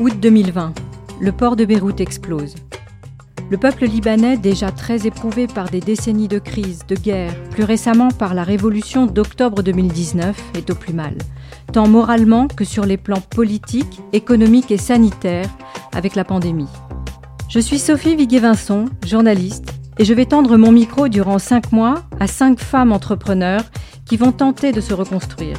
août 2020. Le port de Beyrouth explose. Le peuple libanais, déjà très éprouvé par des décennies de crise, de guerre, plus récemment par la révolution d'octobre 2019, est au plus mal, tant moralement que sur les plans politiques, économiques et sanitaires, avec la pandémie. Je suis Sophie Viguet-Vincent, journaliste, et je vais tendre mon micro durant cinq mois à cinq femmes entrepreneurs qui vont tenter de se reconstruire.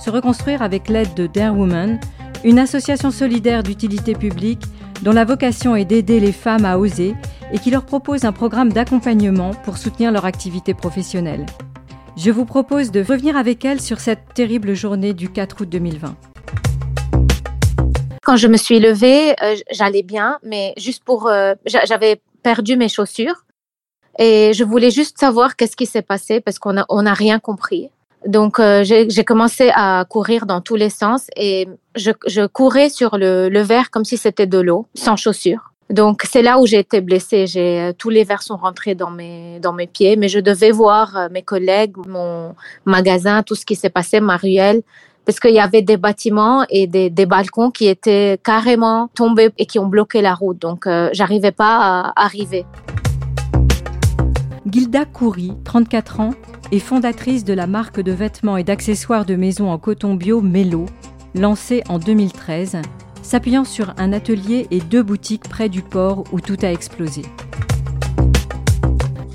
Se reconstruire avec l'aide de Dare Woman, une association solidaire d'utilité publique dont la vocation est d'aider les femmes à oser et qui leur propose un programme d'accompagnement pour soutenir leur activité professionnelle. Je vous propose de revenir avec elles sur cette terrible journée du 4 août 2020. Quand je me suis levée, euh, j'allais bien, mais juste pour... Euh, j'avais perdu mes chaussures et je voulais juste savoir qu'est-ce qui s'est passé parce qu'on n'a rien compris. Donc, euh, j'ai commencé à courir dans tous les sens et je, je courais sur le, le verre comme si c'était de l'eau, sans chaussures. Donc, c'est là où j'ai été blessée. J'ai euh, tous les verres sont rentrés dans mes dans mes pieds, mais je devais voir euh, mes collègues, mon magasin, tout ce qui s'est passé, ma ruelle, parce qu'il y avait des bâtiments et des, des, balcons qui étaient carrément tombés et qui ont bloqué la route. Donc, euh, j'arrivais pas à arriver. Gilda Coury, 34 ans, est fondatrice de la marque de vêtements et d'accessoires de maison en coton bio Mello, lancée en 2013, s'appuyant sur un atelier et deux boutiques près du port où tout a explosé.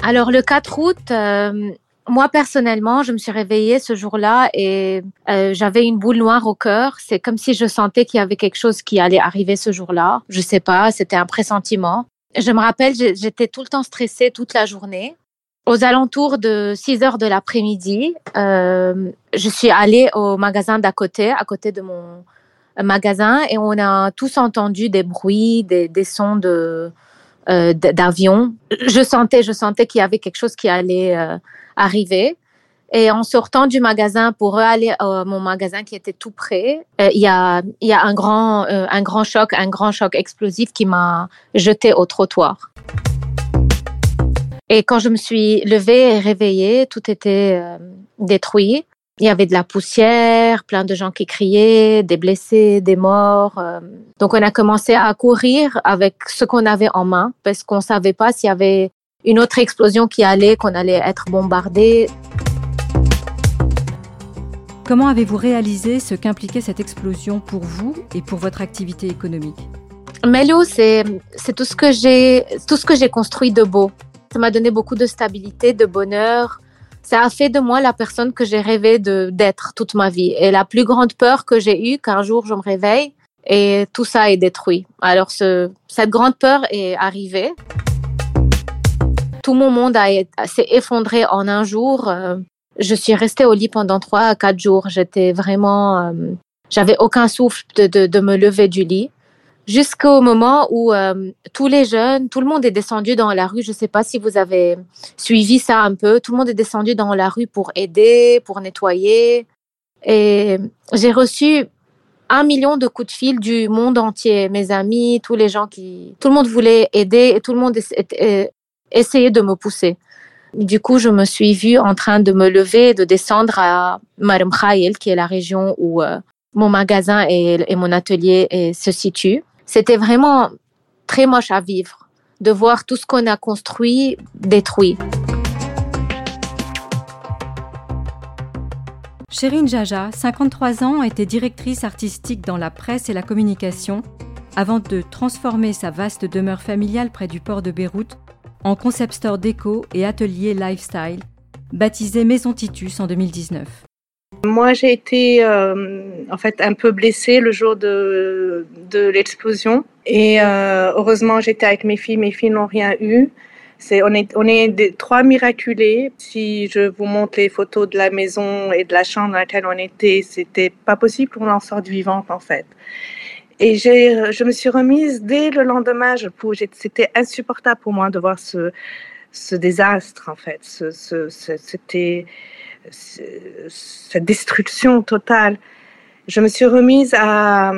Alors le 4 août, euh, moi personnellement, je me suis réveillée ce jour-là et euh, j'avais une boule noire au cœur. C'est comme si je sentais qu'il y avait quelque chose qui allait arriver ce jour-là. Je sais pas, c'était un pressentiment. Je me rappelle, j'étais tout le temps stressée toute la journée aux alentours de 6 heures de l'après-midi, euh, je suis allée au magasin d'à côté, à côté de mon magasin, et on a tous entendu des bruits, des, sons de euh, d'avion. Je sentais, je sentais qu'il y avait quelque chose qui allait euh, arriver. Et en sortant du magasin pour aller à mon magasin qui était tout près, il y a, y a un grand, un grand choc, un grand choc explosif qui m'a jeté au trottoir. Et quand je me suis levée et réveillée, tout était euh, détruit. Il y avait de la poussière, plein de gens qui criaient, des blessés, des morts. Euh. Donc on a commencé à courir avec ce qu'on avait en main parce qu'on savait pas s'il y avait une autre explosion qui allait, qu'on allait être bombardé. Comment avez-vous réalisé ce qu'impliquait cette explosion pour vous et pour votre activité économique? Melo, c'est tout ce que j'ai tout ce que j'ai construit de beau. Ça m'a donné beaucoup de stabilité, de bonheur. Ça a fait de moi la personne que j'ai rêvé d'être toute ma vie. Et la plus grande peur que j'ai eue, qu'un jour je me réveille et tout ça est détruit. Alors ce, cette grande peur est arrivée. Tout mon monde s'est effondré en un jour. Euh, je suis restée au lit pendant trois à quatre jours. J'étais vraiment, euh, j'avais aucun souffle de, de me lever du lit jusqu'au moment où euh, tous les jeunes, tout le monde est descendu dans la rue. Je ne sais pas si vous avez suivi ça un peu. Tout le monde est descendu dans la rue pour aider, pour nettoyer. Et j'ai reçu un million de coups de fil du monde entier, mes amis, tous les gens qui, tout le monde voulait aider et tout le monde essayait de me pousser. Du coup, je me suis vue en train de me lever de descendre à Marem qui est la région où euh, mon magasin et, et mon atelier se situent c'était vraiment très moche à vivre de voir tout ce qu'on a construit détruit. Chérine Jaja, 53 ans, était directrice artistique dans la presse et la communication avant de transformer sa vaste demeure familiale près du port de Beyrouth en concept store déco et atelier lifestyle, baptisé Maison Titus en 2019. Moi, j'ai été en fait un peu blessée le jour de, l'explosion. Et heureusement, j'étais avec mes filles. Mes filles n'ont rien eu. On est, trois miraculés. Si je vous montre les photos de la maison et de la chambre dans laquelle on était, c'était pas possible qu'on en sorte vivante, en fait. Et je me suis remise dès le lendemain. C'était insupportable pour moi de voir ce, ce désastre, en fait. C'était cette destruction totale. Je me suis remise à,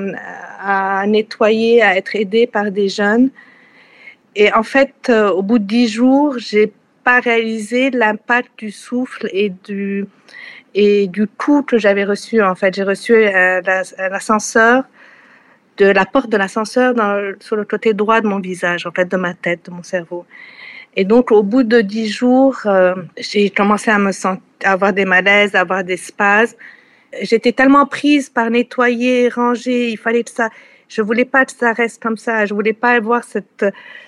nettoyer, à être aidée par des jeunes et en fait, euh, au bout de dix jours, j'ai pas réalisé l'impact du souffle et du et du coup que j'avais reçu. En fait, j'ai reçu un, ascenseur de la porte de l'ascenseur sur le côté droit de mon visage, en fait, de ma tête, de mon cerveau. Et donc, au bout de dix jours, euh, j'ai commencé à me sentir, à avoir des malaises, à avoir des spasmes. J'étais tellement prise par nettoyer, ranger. Il fallait que ça. Je voulais pas que ça reste comme ça. Je voulais pas avoir cette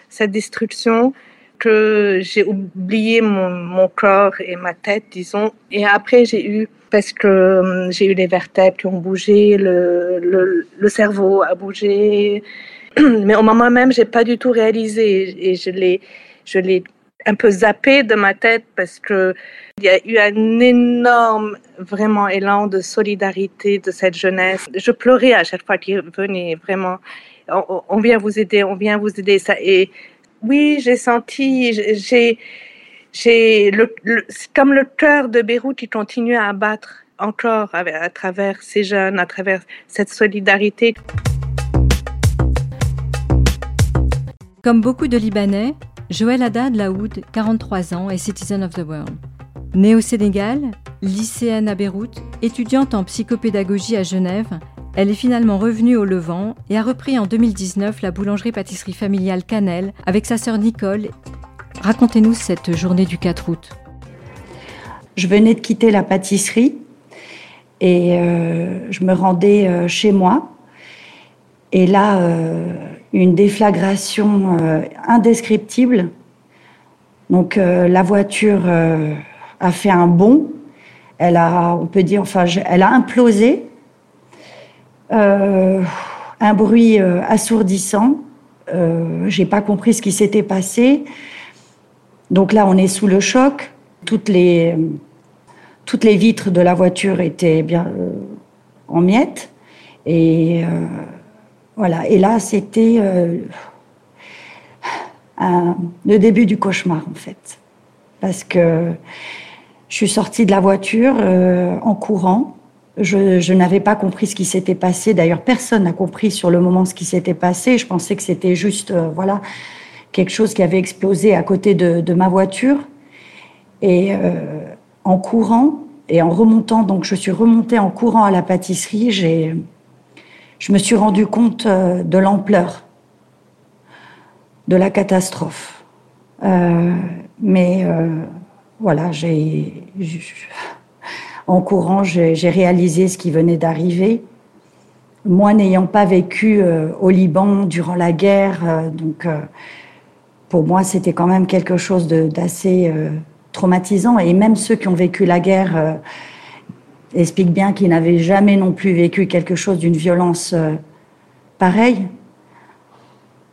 cette destruction que j'ai oublié mon, mon, corps et ma tête, disons. Et après, j'ai eu, parce que hum, j'ai eu les vertèbres qui ont bougé, le, le, le cerveau a bougé. Mais au moment même, j'ai pas du tout réalisé et je l'ai, je l'ai un peu zappé de ma tête parce que il y a eu un énorme, vraiment élan de solidarité de cette jeunesse. Je pleurais à chaque fois qu'ils venaient, vraiment on, vient vous aider, on vient vous aider. Ça, et oui, j'ai senti, j'ai, j'ai le, comme le cœur de Beyrouth qui continue à battre encore à, à, travers ces jeunes, à travers cette solidarité. Comme beaucoup de Libanais, Joël Haddad Laoud, 43 ans, est citizen of the world. Née au Sénégal, lycéenne à Beyrouth, étudiante en psychopédagogie à Genève, elle est finalement revenue au Levant et a repris en 2019 la boulangerie-pâtisserie familiale Canel avec sa sœur Nicole. Racontez-nous cette journée du 4 août. Je venais de quitter la pâtisserie et euh, je me rendais euh, chez moi. Et là, euh, une déflagration indescriptible. Donc la voiture a fait un bond. Elle a, on peut dire, enfin, elle a implosé. Euh, un bruit euh, assourdissant. Euh, j'ai pas compris ce qui s'était passé. Donc là, on est sous le choc. Toutes les, toutes les vitres de la voiture étaient bien en miettes. Et voilà. Et là, c'était le début du cauchemar, en fait. Parce que je suis sortie de la voiture en courant. Je, n'avais pas compris ce qui s'était passé. D'ailleurs, personne n'a compris sur le moment ce qui s'était passé. Je pensais que c'était juste, euh, voilà, quelque chose qui avait explosé à côté de, ma voiture. Et euh, en courant et en remontant, donc je suis remontée en courant à la pâtisserie, j'ai, je me suis rendu compte euh, de l'ampleur de la catastrophe. mais voilà, j'ai en courant, j'ai réalisé ce qui venait d'arriver. Moi, n'ayant pas vécu euh, au Liban durant la guerre, euh, donc euh, pour moi, c'était quand même quelque chose d'assez traumatisant. Et même ceux qui ont vécu la guerre expliquent bien qu'ils n'avaient jamais non plus vécu quelque chose d'une violence pareille.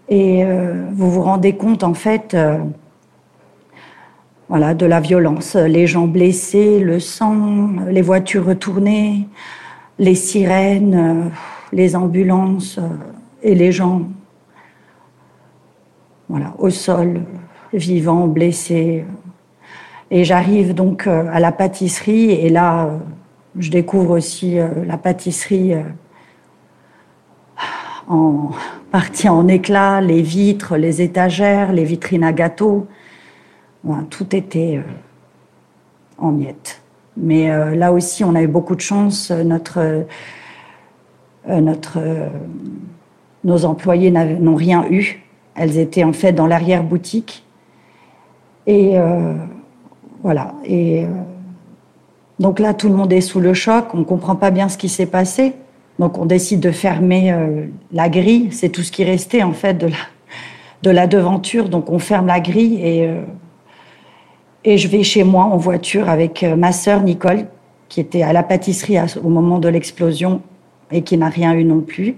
Et vous vous rendez compte, en fait, voilà, de la violence, les gens blessés, le sang, les voitures retournées, les sirènes, les ambulances et les gens voilà, au sol, vivants, blessés. Et j'arrive donc euh, à la pâtisserie et là, euh, je découvre aussi euh, la pâtisserie en partie en éclats, les vitres, les étagères, les vitrines à gâteaux tout était euh, en miettes. Mais euh, là aussi, on a eu beaucoup de chance. Euh, nos employés n'ont rien eu. Elles étaient en fait dans l'arrière-boutique. Et voilà. Donc là, tout le monde est sous le choc. On ne comprend pas bien ce qui s'est passé. Donc on décide de fermer la grille. C'est tout ce qui restait en fait de la, de la devanture. Donc on ferme la grille et et je vais chez moi en voiture avec euh, ma sœur Nicole, qui était à la pâtisserie au moment de l'explosion et qui n'a rien eu non plus.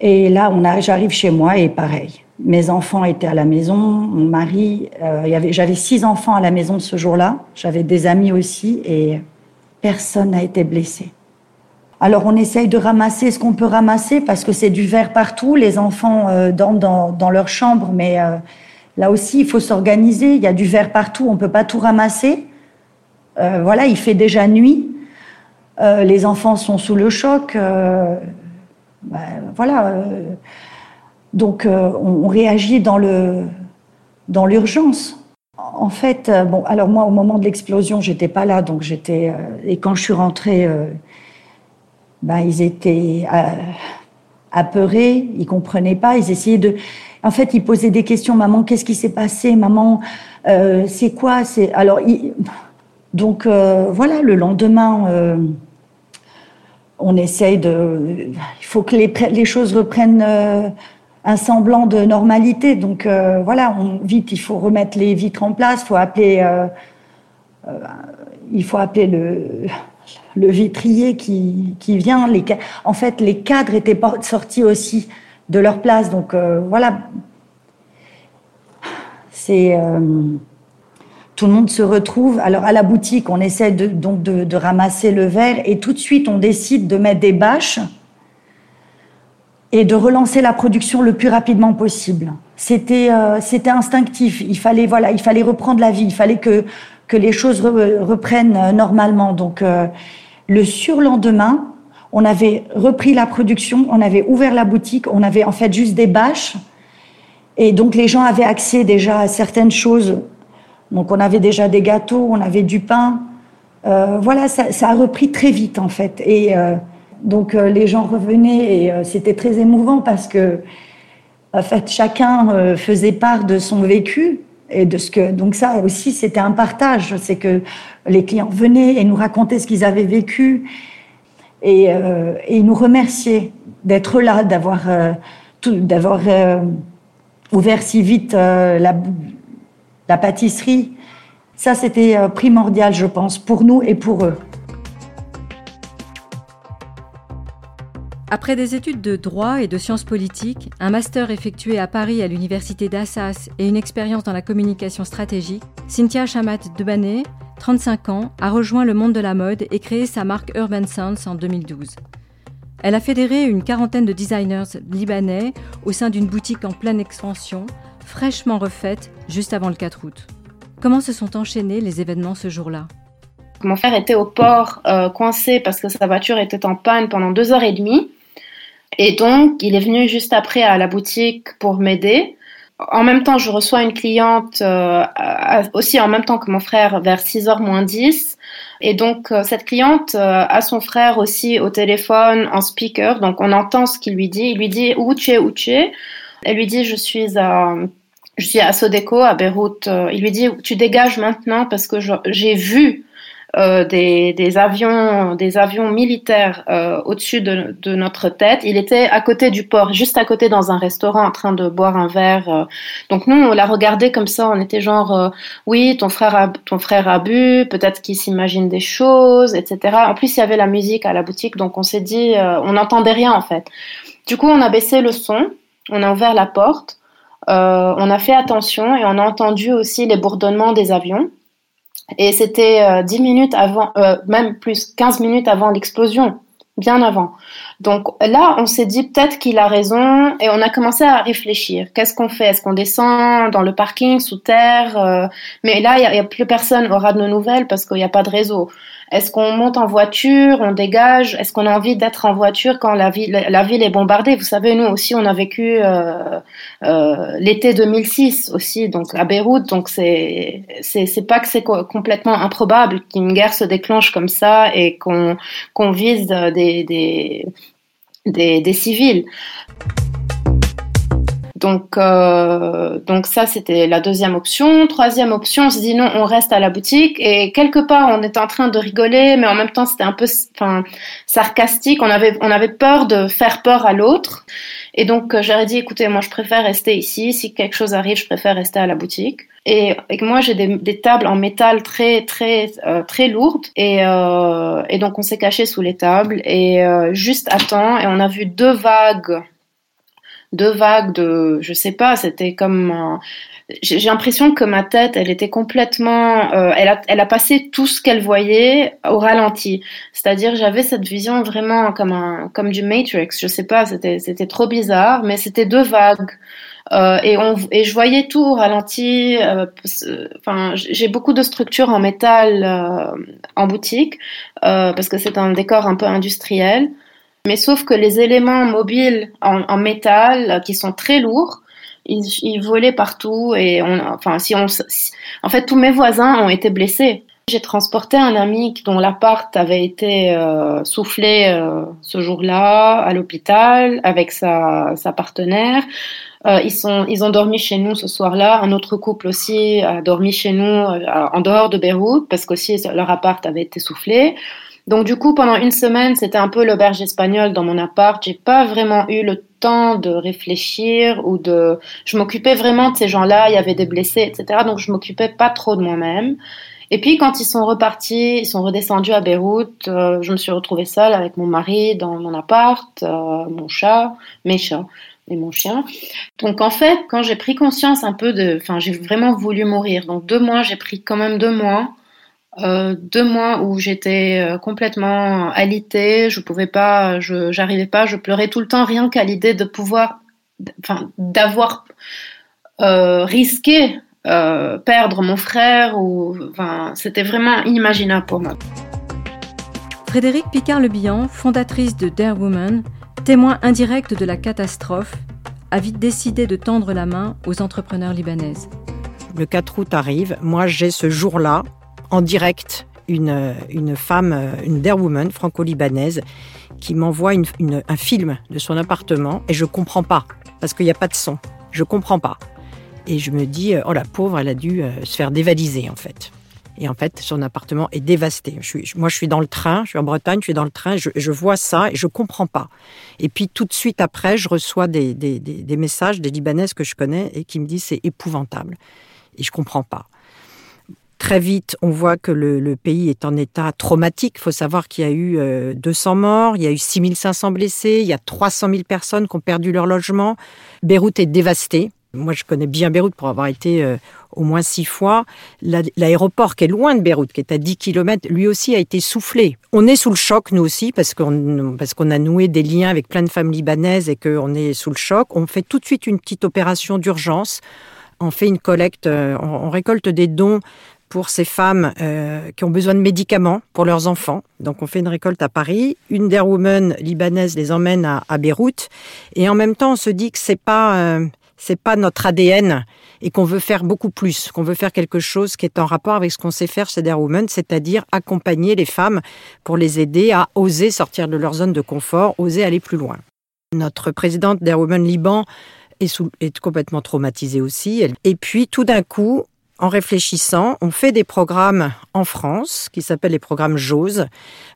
Et là, on j'arrive chez moi et pareil. Mes enfants étaient à la maison, mon mari, euh, j'avais six enfants à la maison ce jour-là. J'avais des amis aussi et personne n'a été blessé. Alors on essaye de ramasser ce qu'on peut ramasser parce que c'est du verre partout. Les enfants euh, dorment dans, leur chambre, mais euh, là aussi il faut s'organiser. Il y a du verre partout, on peut pas tout ramasser. voilà, il fait déjà nuit. les enfants sont sous le choc. Ben, voilà. Donc euh, on, réagit dans le dans l'urgence. En fait, euh, bon, alors moi au moment de l'explosion, j'étais pas là, donc j'étais euh, et quand je suis rentrée, ben ils étaient apeurés, ils comprenaient pas, ils essayaient de. En fait, ils posaient des questions. Maman, qu'est-ce qui s'est passé? Maman, c'est quoi? C'est alors donc voilà. Le lendemain on essaye de. Il faut que les, les choses reprennent un semblant de normalité. Donc euh, voilà, on, vite, il faut remettre les vitres en place, faut appeler, euh, euh, il faut appeler le, vitrier qui, qui vient. Les, en fait, les cadres étaient sortis aussi de leur place. Donc voilà, c'est tout le monde se retrouve. Alors à la boutique, on essaie donc de, de ramasser le verre et tout de suite on décide de mettre des bâches et de relancer la production le plus rapidement possible. C'était euh, c'était instinctif. Il fallait voilà, il fallait reprendre la vie. Il fallait que que les choses reprennent euh, normalement. Donc euh, le surlendemain, on avait repris la production, on avait ouvert la boutique, on avait en fait juste des bâches et donc les gens avaient accès déjà à certaines choses. Donc on avait déjà des gâteaux, on avait du pain. Euh, voilà, ça, ça, a repris très vite en fait et donc euh, les gens revenaient et euh, c'était très émouvant parce que en fait chacun euh, faisait part de son vécu et de ce que donc ça aussi c'était un partage. C'est que les clients venaient et nous racontaient ce qu'ils avaient vécu et, ils nous remerciaient d'être là d'avoir d'avoir ouvert si vite la pâtisserie. Ça c'était primordial je pense pour nous et pour eux Après des études de droit et de sciences politiques, un master effectué à Paris à l'université d'Assas et une expérience dans la communication stratégique, Cynthia Chamat Debané, 35 ans, a rejoint le monde de la mode et créé sa marque Urban Sounds en 2012. Elle a fédéré une quarantaine de designers libanais au sein d'une boutique en pleine expansion, fraîchement refaite juste avant le 4 août. Comment se sont enchaînés les événements ce jour-là? Mon frère était au port euh, coincé parce que sa voiture était en panne pendant deux heures et demie. Et donc, il est venu juste après à la boutique pour m'aider. En même temps, je reçois une cliente euh, aussi en même temps que mon frère vers 6h moins 10. Et donc, euh, cette cliente euh, a son frère aussi au téléphone en speaker. Donc, on entend ce qu'il lui dit. Il lui dit où tu. Elle lui dit je suis à je suis à Sodeco à Beyrouth. Il lui dit tu dégages maintenant parce que j'ai vu euh, des, des, avions, des avions militaires euh, au-dessus de, de, notre tête. Il était à côté du port, juste à côté dans un restaurant, en train de boire un verre. Euh. Donc nous, on l'a regardé comme ça. On était genre, euh, oui, ton frère a, ton frère a bu, peut-être qu'il s'imagine des choses, etc. En plus, il y avait la musique à la boutique, donc on s'est dit, on n'entendait rien en fait. Du coup, on a baissé le son, on a ouvert la porte. Euh, on a fait attention et on a entendu aussi les bourdonnements des avions. Et c'était euh, 10 minutes avant, euh, même plus 15 minutes avant l'explosion, bien avant. Donc là, on s'est dit peut-être qu'il a raison et on a commencé à réfléchir. Qu'est-ce qu'on fait? Est-ce qu'on descend dans le parking sous terre euh, Mais là, il n'y a, plus personne aura de nos nouvelles parce qu'il n'y a pas de réseau. Est-ce qu'on monte en voiture, on dégage? Est-ce qu'on a envie d'être en voiture quand la ville, la ville est bombardée? Vous savez, nous aussi, on a vécu euh, euh, l'été 2006 aussi, donc à Beyrouth. Donc c'est c'est pas que c'est complètement improbable qu'une guerre se déclenche comme ça et qu'on qu'on vise des des, des, des civils. Donc, euh, donc ça, c'était la deuxième option. Troisième option, on se dit non, on reste à la boutique. Et quelque part, on était en train de rigoler, mais en même temps, c'était un peu, enfin, sarcastique. On avait, on avait peur de faire peur à l'autre. Et donc, euh, j'aurais dit, écoutez, moi, je préfère rester ici. Si quelque chose arrive, je préfère rester à la boutique. Et, et moi, j'ai des, des, tables en métal très, très, euh, très lourdes. Et, euh, et donc, on s'est caché sous les tables. Et euh, juste à temps, et on a vu deux vagues deux vagues de, je sais pas, c'était comme, j'ai l'impression que ma tête, elle était complètement, euh, elle, a, elle a passé tout ce qu'elle voyait au ralenti. C'est-à-dire, j'avais cette vision vraiment comme un, comme du Matrix. Je sais pas, c'était, c'était trop bizarre, mais c'était deux vagues. Euh, et, on, et je voyais tout au ralenti. Euh, enfin, j'ai beaucoup de structures en métal euh, en boutique euh, parce que c'est un décor un peu industriel. Mais sauf que les éléments mobiles en, en métal, euh, qui sont très lourds, ils, ils volaient partout et on, enfin, si on, si, en fait, tous mes voisins ont été blessés. J'ai transporté un ami dont l'appart avait été euh, soufflé euh, ce jour-là à l'hôpital avec sa, sa partenaire. Euh, ils, sont, ils ont dormi chez nous ce soir-là. Un autre couple aussi a dormi chez nous euh, en dehors de Beyrouth parce qu'aussi leur appart avait été soufflé. Donc du coup, pendant une semaine, c'était un peu l'auberge espagnole dans mon appart. J'ai pas vraiment eu le temps de réfléchir ou de. Je m'occupais vraiment de ces gens-là. Il y avait des blessés, etc. Donc je m'occupais pas trop de moi-même. Et puis quand ils sont repartis, ils sont redescendus à Beyrouth, euh, je me suis retrouvée seule avec mon mari dans mon appart, euh, mon chat, mes chats et mon chien. Donc en fait, quand j'ai pris conscience un peu de, enfin j'ai vraiment voulu mourir. Donc deux mois, j'ai pris quand même deux mois euh, deux mois où j'étais euh, complètement alitée, je pouvais pas, je j'arrivais pas, je pleurais tout le temps rien qu'à l'idée de pouvoir, enfin d'avoir euh, risqué euh, perdre mon frère ou, enfin c'était vraiment inimaginable pour moi. Frédéric Picard-Lebihan, fondatrice de Dare Woman, témoin indirect de la catastrophe, a vite décidé de tendre la main aux entrepreneurs libanaises. Le 4 août arrive, moi j'ai ce jour-là en direct une, une femme, une dare woman franco-libanaise qui m'envoie une, un film de son appartement et je comprends pas parce qu'il n'y a pas de son. Je comprends pas. Et je me dis, oh la pauvre, elle a dû euh, se faire dévaliser en fait. Et en fait, son appartement est dévasté. Je suis, moi, je suis dans le train, je suis en Bretagne, je suis dans le train, je, je vois ça et je comprends pas. Et puis tout de suite après, je reçois des, des, des, des messages des Libanaises que je connais et qui me disent c'est épouvantable. Et je comprends pas. Très vite, on voit que le, pays est en état traumatique. Il faut savoir qu'il y a eu euh, 200 morts, il y a eu 6500 blessés, il y a 300 000 personnes qui ont perdu leur logement. Beyrouth est dévastée. Moi, je connais bien Beyrouth pour avoir été euh, au moins six fois. L'aéroport qui est loin de Beyrouth, qui est à 10 km, lui aussi a été soufflé. On est sous le choc, nous aussi, parce qu'on parce qu'on a noué des liens avec plein de femmes libanaises et qu'on est sous le choc. On fait tout de suite une petite opération d'urgence. On fait une collecte, euh, on récolte des dons pour ces femmes euh, qui ont besoin de médicaments pour leurs enfants. Donc on fait une récolte à Paris, une des women libanaises les emmène à, à, Beyrouth, et en même temps on se dit que c'est pas euh, c'est pas notre ADN et qu'on veut faire beaucoup plus, qu'on veut faire quelque chose qui est en rapport avec ce qu'on sait faire chez Dare Women, c'est-à-dire accompagner les femmes pour les aider à oser sortir de leur zone de confort, oser aller plus loin. Notre présidente Dare Women Liban est complètement traumatisée aussi. Et puis tout d'un coup, en réfléchissant, on fait des programmes en France qui s'appellent les programmes JOSE,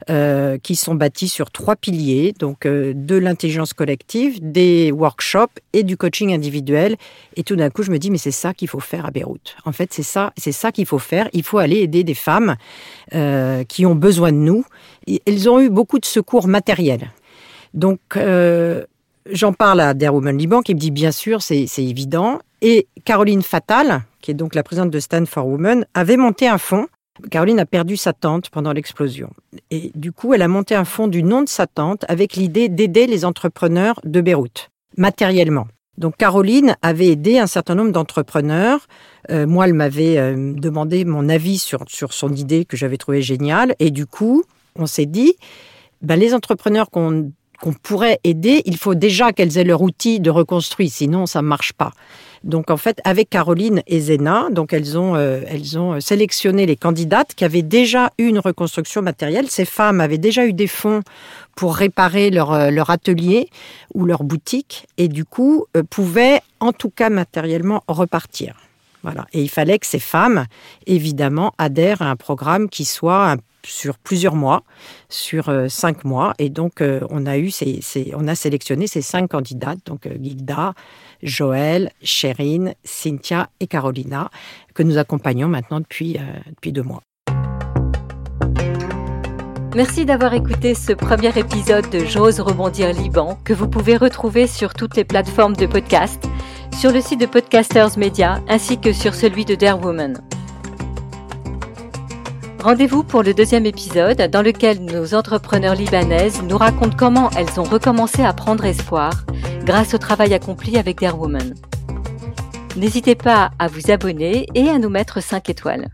euh, qui sont bâtis sur trois piliers, donc euh, de l'intelligence collective, des workshops et du coaching individuel. Et tout d'un coup, je me dis, mais c'est ça qu'il faut faire à Beyrouth. En fait, c'est ça, c'est ça qu'il faut faire. Il faut aller aider des femmes euh, qui ont besoin de nous. Elles ont eu beaucoup de secours matériels. Donc, j'en parle à Der Woman Liban qui me dit, bien sûr, c'est évident. Et Caroline Fatal, qui est donc la présidente de Stand for Women, avait monté un fonds. Caroline a perdu sa tante pendant l'explosion. Et du coup, elle a monté un fonds du nom de sa tante avec l'idée d'aider les entrepreneurs de Beyrouth, matériellement. Donc Caroline avait aidé un certain nombre d'entrepreneurs. Euh, moi, elle m'avait euh, demandé mon avis sur, sur son idée que j'avais trouvée géniale. Et du coup, on s'est dit, ben, les entrepreneurs qu'on qu'on pourrait aider, il faut déjà qu'elles aient leur outil de reconstruire, sinon ça ne marche pas. Donc en fait, avec Caroline et Zena, donc elles ont, euh, elles ont sélectionné les candidates qui avaient déjà eu une reconstruction matérielle. Ces femmes avaient déjà eu des fonds pour réparer leur, euh, leur atelier ou leur boutique et du coup euh, pouvaient en tout cas matériellement repartir. Voilà. Et il fallait que ces femmes, évidemment, adhèrent à un programme qui soit sur plusieurs mois, sur cinq mois. Et donc, on a eu on a sélectionné ces cinq candidates, donc Gilda, Joël, Chérine, Cynthia et Carolina, que nous accompagnons maintenant depuis, euh, depuis deux mois. Merci d'avoir écouté ce premier épisode de J'ose rebondir Liban que vous pouvez retrouver sur toutes les plateformes de podcast, sur le site de Podcasters Media ainsi que sur celui de Dare Woman. Rendez-vous pour le deuxième épisode dans lequel nos entrepreneurs libanaises nous racontent comment elles ont recommencé à prendre espoir grâce au travail accompli avec Dare Woman. N'hésitez pas à vous abonner et à nous mettre 5 étoiles.